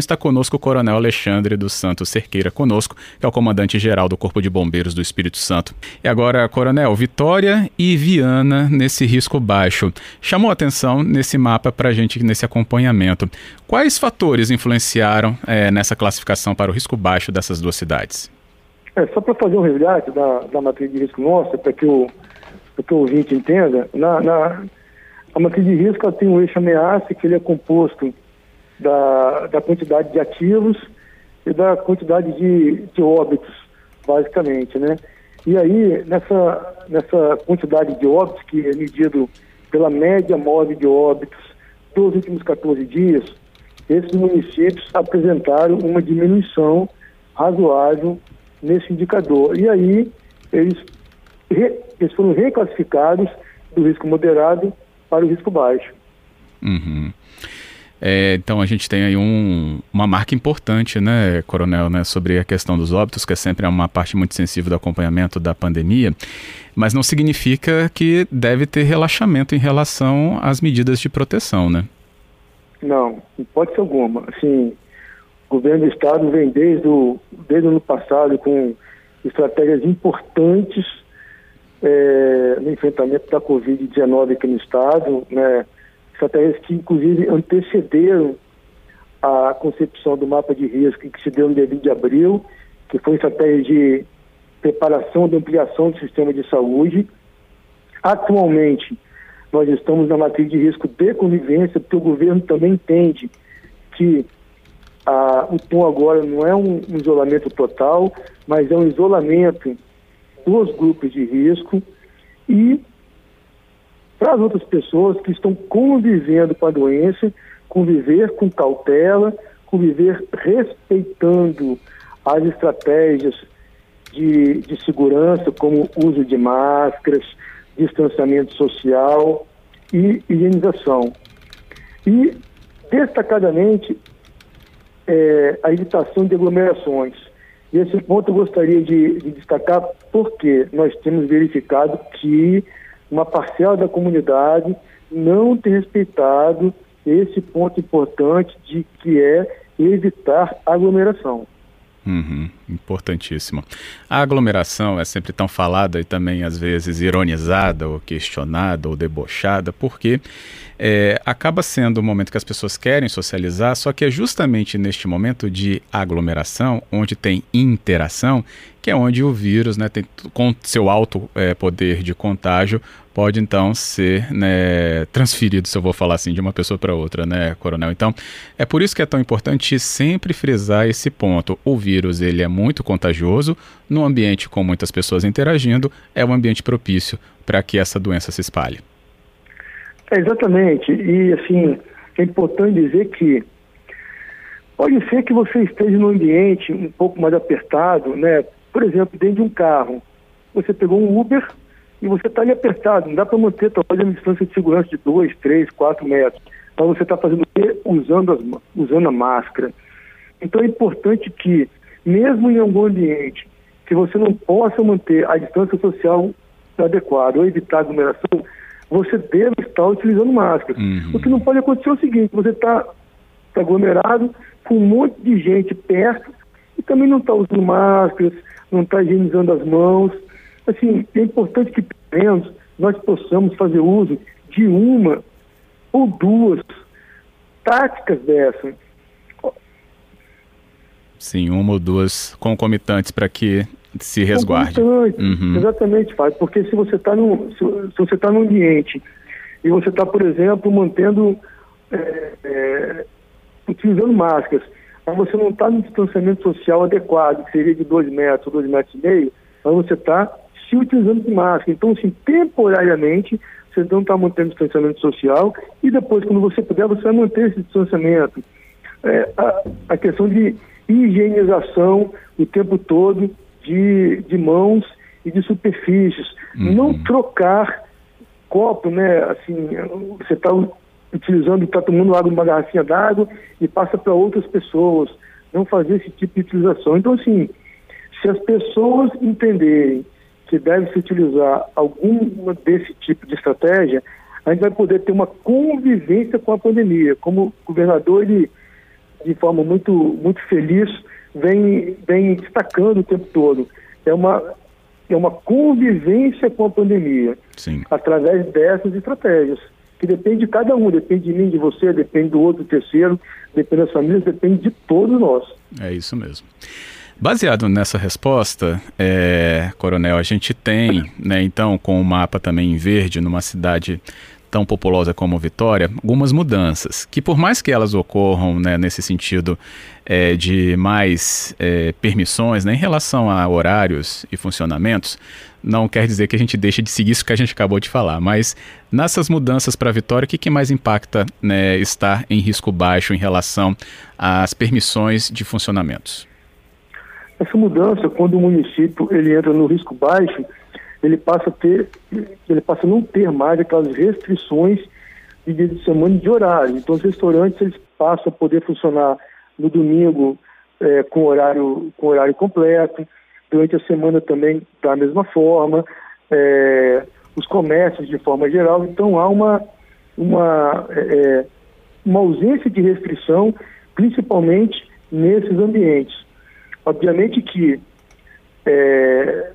Está conosco o Coronel Alexandre dos Santos Cerqueira, conosco, que é o comandante-geral do Corpo de Bombeiros do Espírito Santo. E agora, Coronel, Vitória e Viana nesse risco baixo. Chamou atenção nesse mapa para a gente, nesse acompanhamento. Quais fatores influenciaram é, nessa classificação para o risco baixo dessas duas cidades? É, só para fazer um resgate da, da matriz de risco nossa, para que, o, que o ouvinte entenda, na, na, a matriz de risco tem um eixo ameaça que ele é composto da, da quantidade de ativos e da quantidade de, de óbitos, basicamente, né? E aí, nessa, nessa quantidade de óbitos, que é medido pela média móvel de óbitos dos últimos 14 dias, esses municípios apresentaram uma diminuição razoável nesse indicador. E aí eles, re, eles foram reclassificados do risco moderado para o risco baixo. Uhum. É, então a gente tem aí um, uma marca importante, né, Coronel, né, sobre a questão dos óbitos, que é sempre uma parte muito sensível do acompanhamento da pandemia, mas não significa que deve ter relaxamento em relação às medidas de proteção, né? Não, pode ser alguma. Assim, o governo do estado vem desde o, desde o ano passado com estratégias importantes é, no enfrentamento da Covid-19 aqui no estado, né? Estratégias que inclusive antecederam a concepção do mapa de risco que se deu no dia 20 de abril, que foi estratégia de preparação de ampliação do sistema de saúde. Atualmente, nós estamos na matriz de risco de convivência, porque o governo também entende que ah, o tom agora não é um isolamento total, mas é um isolamento dos grupos de risco e para as outras pessoas que estão convivendo com a doença, conviver com cautela, conviver respeitando as estratégias de, de segurança, como uso de máscaras, distanciamento social e higienização. E, destacadamente, é, a evitação de aglomerações. E esse ponto eu gostaria de, de destacar porque nós temos verificado que uma parcela da comunidade não tem respeitado esse ponto importante de que é evitar aglomeração. Uhum, importantíssimo. A aglomeração é sempre tão falada e também às vezes ironizada ou questionada ou debochada, porque é, acaba sendo o momento que as pessoas querem socializar, só que é justamente neste momento de aglomeração, onde tem interação, que é onde o vírus, né, tem, com seu alto é, poder de contágio, pode então ser né, transferido, se eu vou falar assim, de uma pessoa para outra, né, coronel? Então, é por isso que é tão importante sempre frisar esse ponto. O vírus, ele é muito contagioso, no ambiente com muitas pessoas interagindo, é um ambiente propício para que essa doença se espalhe. É, exatamente. E, assim, é importante dizer que pode ser que você esteja num ambiente um pouco mais apertado, né? Por exemplo, dentro de um carro. Você pegou um Uber e você está ali apertado. Não dá para manter talvez uma distância de segurança de 2, 3, 4 metros. Então você está fazendo o quê? Usando, as, usando a máscara. Então é importante que, mesmo em algum ambiente, que você não possa manter a distância social adequada ou evitar aglomeração, você deve estar utilizando máscara. Uhum. O que não pode acontecer é o seguinte, você está tá aglomerado com um monte de gente perto e também não está usando máscaras, não está higienizando as mãos. Assim, é importante que, pelo menos, nós possamos fazer uso de uma ou duas táticas dessas. Sim, uma ou duas concomitantes para que se resguarde. Uhum. Exatamente, Fábio, porque se você está num, se, se, você está num ambiente e você está, por exemplo, mantendo, é, é, utilizando máscaras, mas você não está no distanciamento social adequado, que seria de dois metros ou dois metros e meio, mas você está se utilizando de máscara. Então, assim, temporariamente, você não está mantendo distanciamento social e depois, quando você puder, você vai manter esse distanciamento. É, a, a questão de higienização o tempo todo de, de mãos e de superfícies. Uhum. Não trocar copo, né? Assim, você está utilizando, está tomando água numa garrafinha d'água e passa para outras pessoas. não fazer esse tipo de utilização. Então, assim, se as pessoas entenderem que deve se utilizar algum desse tipo de estratégia, a gente vai poder ter uma convivência com a pandemia. Como o governador, ele, de forma muito, muito feliz, vem, vem destacando o tempo todo. É uma, é uma convivência com a pandemia, Sim. através dessas estratégias, que depende de cada um, depende de mim, de você, depende do outro, do terceiro, depende das famílias, depende de todos nós. É isso mesmo. Baseado nessa resposta, é, Coronel, a gente tem, né, então, com o mapa também em verde, numa cidade tão populosa como Vitória, algumas mudanças, que por mais que elas ocorram né, nesse sentido é, de mais é, permissões né, em relação a horários e funcionamentos, não quer dizer que a gente deixe de seguir isso que a gente acabou de falar, mas nessas mudanças para a Vitória, o que, que mais impacta né, estar em risco baixo em relação às permissões de funcionamentos? Essa mudança, quando o município ele entra no risco baixo, ele passa a ter, ele passa a não ter mais aquelas restrições de dia de semana e de horário. Então os restaurantes eles passam a poder funcionar no domingo é, com horário com horário completo, durante a semana também da mesma forma, é, os comércios de forma geral. Então há uma uma é, uma ausência de restrição, principalmente nesses ambientes. Obviamente que é,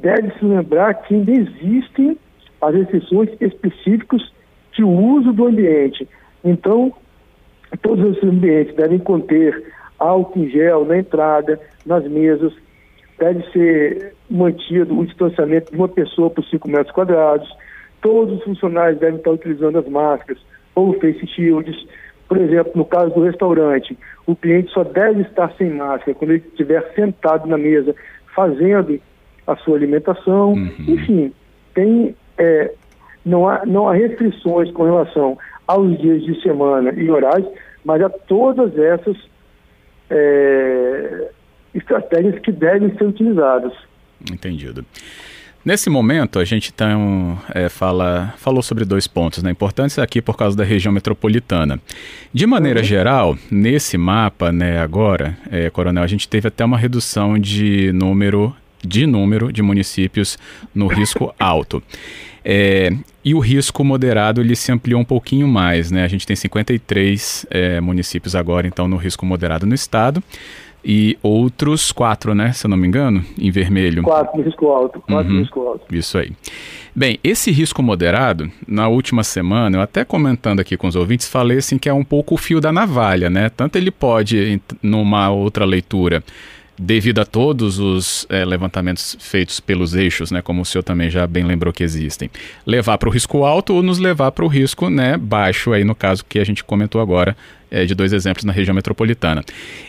deve-se lembrar que ainda existem as restrições específicas de uso do ambiente. Então, todos esses ambientes devem conter álcool em gel na entrada, nas mesas, deve ser mantido o distanciamento de uma pessoa por 5 metros quadrados, todos os funcionários devem estar utilizando as máscaras ou face shields. Por exemplo, no caso do restaurante, o cliente só deve estar sem máscara quando ele estiver sentado na mesa fazendo a sua alimentação. Uhum. Enfim, tem, é, não, há, não há restrições com relação aos dias de semana e horários, mas a todas essas é, estratégias que devem ser utilizadas. Entendido. Nesse momento, a gente então, é, fala, falou sobre dois pontos né, importantes aqui por causa da região metropolitana. De maneira uhum. geral, nesse mapa, né, agora, é, Coronel, a gente teve até uma redução de número de número de municípios no risco alto. É, e o risco moderado ele se ampliou um pouquinho mais, né? A gente tem 53 é, municípios agora, então, no risco moderado no estado e outros quatro, né? Se eu não me engano, em vermelho. Quatro no risco alto. Quatro uhum, no risco alto. Isso aí. Bem, esse risco moderado, na última semana, eu até comentando aqui com os ouvintes, falei assim que é um pouco o fio da navalha, né? Tanto ele pode, numa outra leitura, devido a todos os é, levantamentos feitos pelos eixos, né, como o senhor também já bem lembrou que existem, levar para o risco alto ou nos levar para o risco né, baixo, aí no caso que a gente comentou agora, é, de dois exemplos na região metropolitana.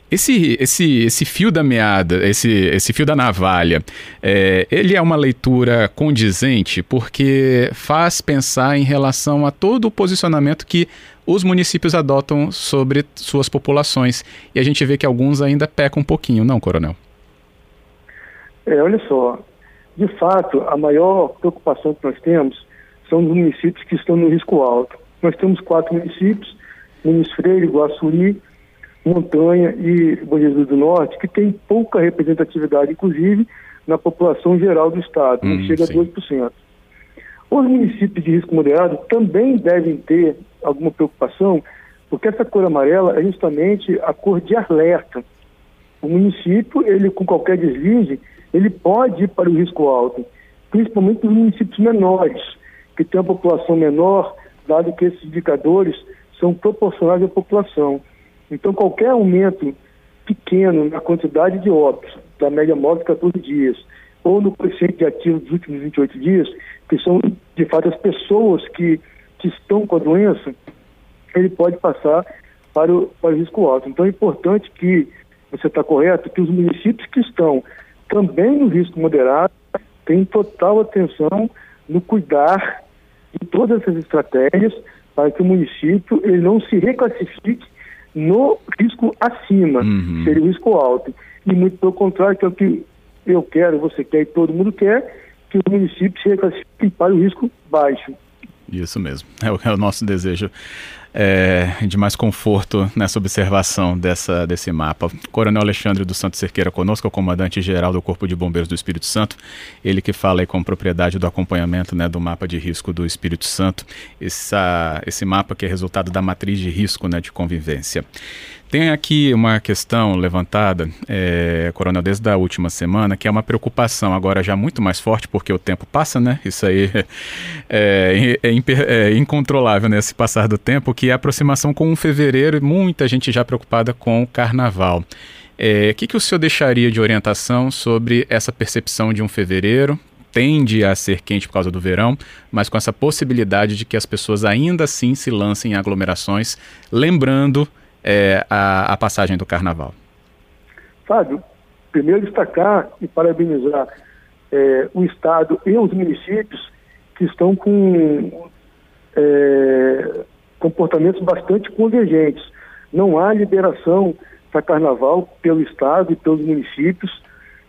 Esse, esse, esse fio da meada, esse, esse fio da navalha, é, ele é uma leitura condizente porque faz pensar em relação a todo o posicionamento que os municípios adotam sobre suas populações. E a gente vê que alguns ainda pecam um pouquinho, não, Coronel? É, olha só, de fato, a maior preocupação que nós temos são os municípios que estão no risco alto. Nós temos quatro municípios, Muniz Freire, Guaçuri, Montanha e Bom Jesus do Norte, que tem pouca representatividade, inclusive, na população geral do estado, hum, não chega sim. a 2%. Os municípios de risco moderado também devem ter alguma preocupação, porque essa cor amarela é justamente a cor de alerta. O município, ele com qualquer deslize, ele pode ir para o risco alto, principalmente os municípios menores, que têm uma população menor, dado que esses indicadores são proporcionais à população. Então, qualquer aumento pequeno na quantidade de óbitos, da média móvel de 14 dias, ou no coeficiente de ativo dos últimos 28 dias, que são, de fato, as pessoas que, que estão com a doença, ele pode passar para o, para o risco alto. Então, é importante que, você está correto, que os municípios que estão também no risco moderado tenham total atenção no cuidar de todas essas estratégias para que o município ele não se reclassifique no risco acima, uhum. seria o risco alto. E muito pelo contrário, que é o que eu quero, você quer e todo mundo quer, que o município se reclassifique para o risco baixo. Isso mesmo, é o, é o nosso desejo é, de mais conforto nessa observação dessa, desse mapa. Coronel Alexandre dos Santos Cerqueira conosco, o comandante-geral do Corpo de Bombeiros do Espírito Santo, ele que fala aí com propriedade do acompanhamento né, do mapa de risco do Espírito Santo, essa, esse mapa que é resultado da matriz de risco né, de convivência. Tem aqui uma questão levantada, é, Coronel, desde a última semana, que é uma preocupação agora já muito mais forte, porque o tempo passa, né? Isso aí é, é, é, é incontrolável nesse né? passar do tempo, que é a aproximação com o fevereiro e muita gente já preocupada com o carnaval. O que, que o senhor deixaria de orientação sobre essa percepção de um fevereiro? Tende a ser quente por causa do verão, mas com essa possibilidade de que as pessoas ainda assim se lancem em aglomerações, lembrando é, a, a, passagem do carnaval? Fábio, primeiro destacar e parabenizar é, o Estado e os municípios que estão com é, comportamentos bastante convergentes. Não há liberação para carnaval pelo Estado e pelos municípios,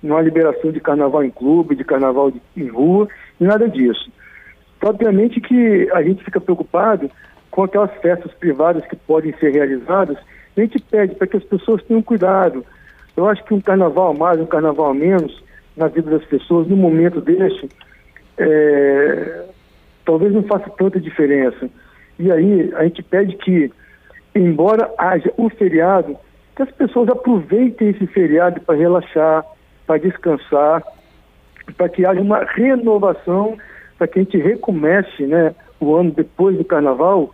não há liberação de carnaval em clube, de carnaval de, em rua, nada disso. Obviamente que a gente fica preocupado com aquelas festas privadas que podem ser realizadas, a gente pede para que as pessoas tenham cuidado. Eu acho que um carnaval mais, um carnaval menos, na vida das pessoas, no momento desse, é, talvez não faça tanta diferença. E aí a gente pede que, embora haja um feriado, que as pessoas aproveitem esse feriado para relaxar, para descansar, para que haja uma renovação, para que a gente recomece né, o ano depois do carnaval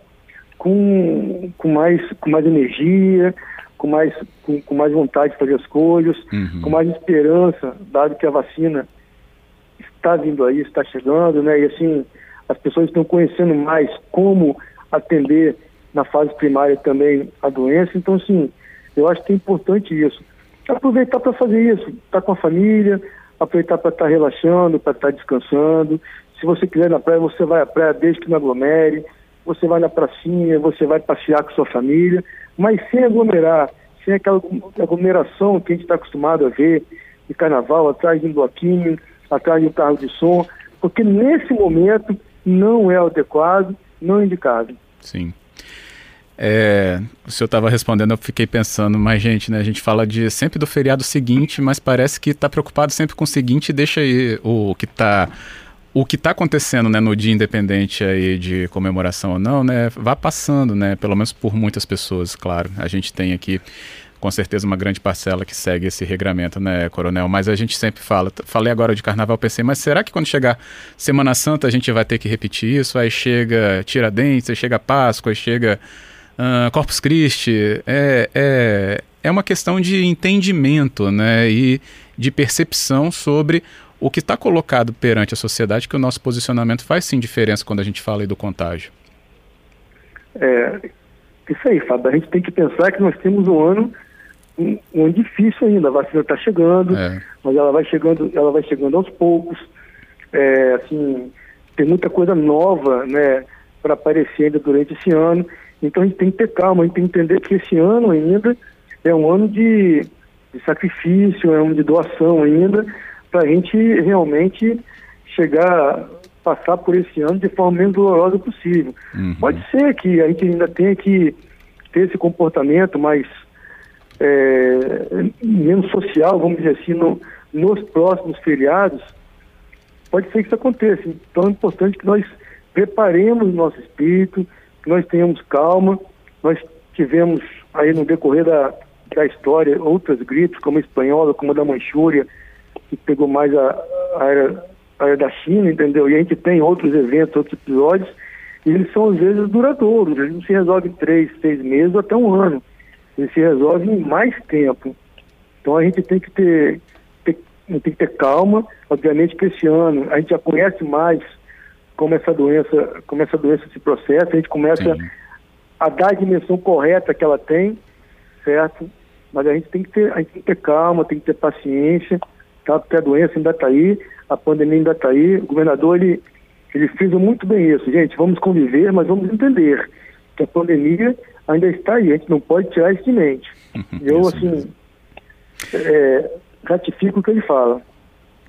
com, com, mais, com mais energia, com mais, com, com mais vontade de fazer as coisas, uhum. com mais esperança, dado que a vacina está vindo aí, está chegando, né? E assim, as pessoas estão conhecendo mais como atender na fase primária também a doença. Então, assim, eu acho que é importante isso. Aproveitar para fazer isso, estar tá com a família, aproveitar para estar tá relaxando, para estar tá descansando. Se você quiser ir na praia, você vai à praia desde que não aglomere você vai na pracinha, você vai passear com sua família, mas sem aglomerar, sem aquela aglomeração que a gente está acostumado a ver de carnaval, atrás de um bloquinho, atrás de um carro de som, porque nesse momento não é adequado, não é indicado. Sim. É, o senhor estava respondendo, eu fiquei pensando, mas gente, né, a gente fala de sempre do feriado seguinte, mas parece que está preocupado sempre com o seguinte deixa aí o que está o que está acontecendo né, no dia independente aí de comemoração ou não, né, vá passando, né, pelo menos por muitas pessoas, claro. A gente tem aqui com certeza uma grande parcela que segue esse regramento, né, Coronel? Mas a gente sempre fala, falei agora de carnaval, pensei, mas será que quando chegar Semana Santa a gente vai ter que repetir isso? Aí chega Tiradentes, aí chega Páscoa, aí chega uh, Corpus Christi. É, é, é uma questão de entendimento, né, e de percepção sobre o que está colocado perante a sociedade que o nosso posicionamento faz sim diferença quando a gente fala aí do contágio. É, isso aí, Fábio. A gente tem que pensar que nós temos um ano um, um ano difícil ainda. A vacina está chegando, é. mas ela vai chegando, ela vai chegando aos poucos. É, assim, tem muita coisa nova, né, para aparecer ainda durante esse ano. Então a gente tem que ter calma, a gente tem que entender que esse ano ainda é um ano de, de sacrifício, é um ano de doação ainda, para a gente realmente chegar, passar por esse ano de forma menos dolorosa possível. Uhum. Pode ser que a gente ainda tenha que ter esse comportamento mais é, menos social, vamos dizer assim, no, nos próximos feriados, pode ser que isso aconteça. Então é importante que nós preparemos o nosso espírito, que nós tenhamos calma. Nós tivemos aí no decorrer da, da história outras gripes, como a espanhola, como a da Manchúria, que pegou mais a, a, área, a da China, entendeu? E a gente tem outros eventos, outros episódios, e eles são às vezes duradouros, eles não se resolvem em três, seis meses ou até um ano. Eles se resolvem em mais tempo. Então a gente tem que ter, ter, tem que ter calma. Obviamente que esse ano a gente já conhece mais como essa doença, como essa doença se processa, a gente começa Sim. a dar a dimensão correta que ela tem, certo? Mas a gente tem que ter, a gente tem que ter calma, tem que ter paciência tá? porque a doença ainda está aí, a pandemia ainda está aí. O governador, ele, ele fez muito bem isso. Gente, vamos conviver, mas vamos entender que a pandemia ainda está aí, a gente não pode tirar isso de mente. Eu, assim, é, ratifico o que ele fala.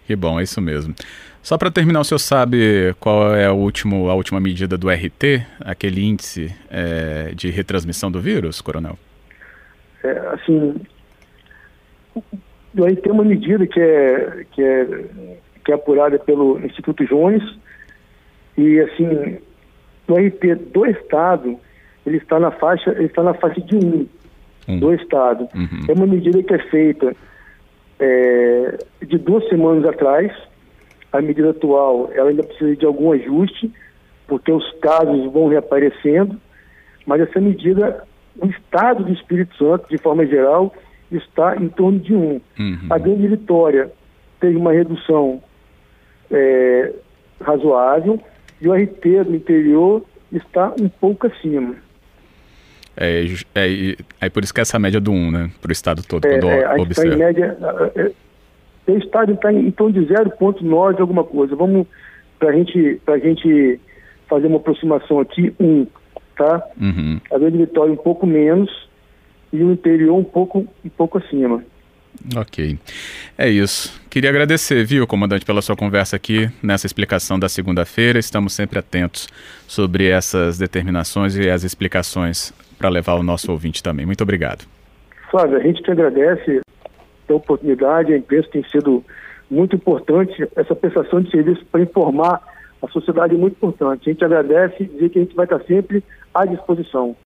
Que bom, é isso mesmo. Só para terminar, o senhor sabe qual é a, último, a última medida do RT, aquele índice é, de retransmissão do vírus, coronel? É, assim, o RT é uma medida que é, que é, que é apurada pelo Instituto Jones e, assim, o RT do Estado, ele está na faixa, ele está na faixa de 1 um, do Estado. Uhum. É uma medida que é feita é, de duas semanas atrás. A medida atual ela ainda precisa de algum ajuste, porque os casos vão reaparecendo, mas essa medida, o Estado do Espírito Santo, de forma geral, está em torno de um. Uhum. A Grande Vitória teve uma redução é, razoável e o RT do interior está um pouco acima. É, é, é por isso que essa média do 1, né? Para o estado todo, é, quando é, a observa. Tá em média, é, é, o estado está em, em torno de 0,9 alguma coisa. Vamos, para gente, a gente fazer uma aproximação aqui, 1, tá? Uhum. A Grande Vitória um pouco menos e o interior um pouco, um pouco acima. Ok. É isso. Queria agradecer, viu, comandante, pela sua conversa aqui nessa explicação da segunda-feira. Estamos sempre atentos sobre essas determinações e as explicações para levar o nosso ouvinte também. Muito obrigado. Flávio, a gente que agradece a oportunidade, a imprensa tem sido muito importante, essa prestação de serviço para informar a sociedade é muito importante. A gente agradece e dizer que a gente vai estar sempre à disposição.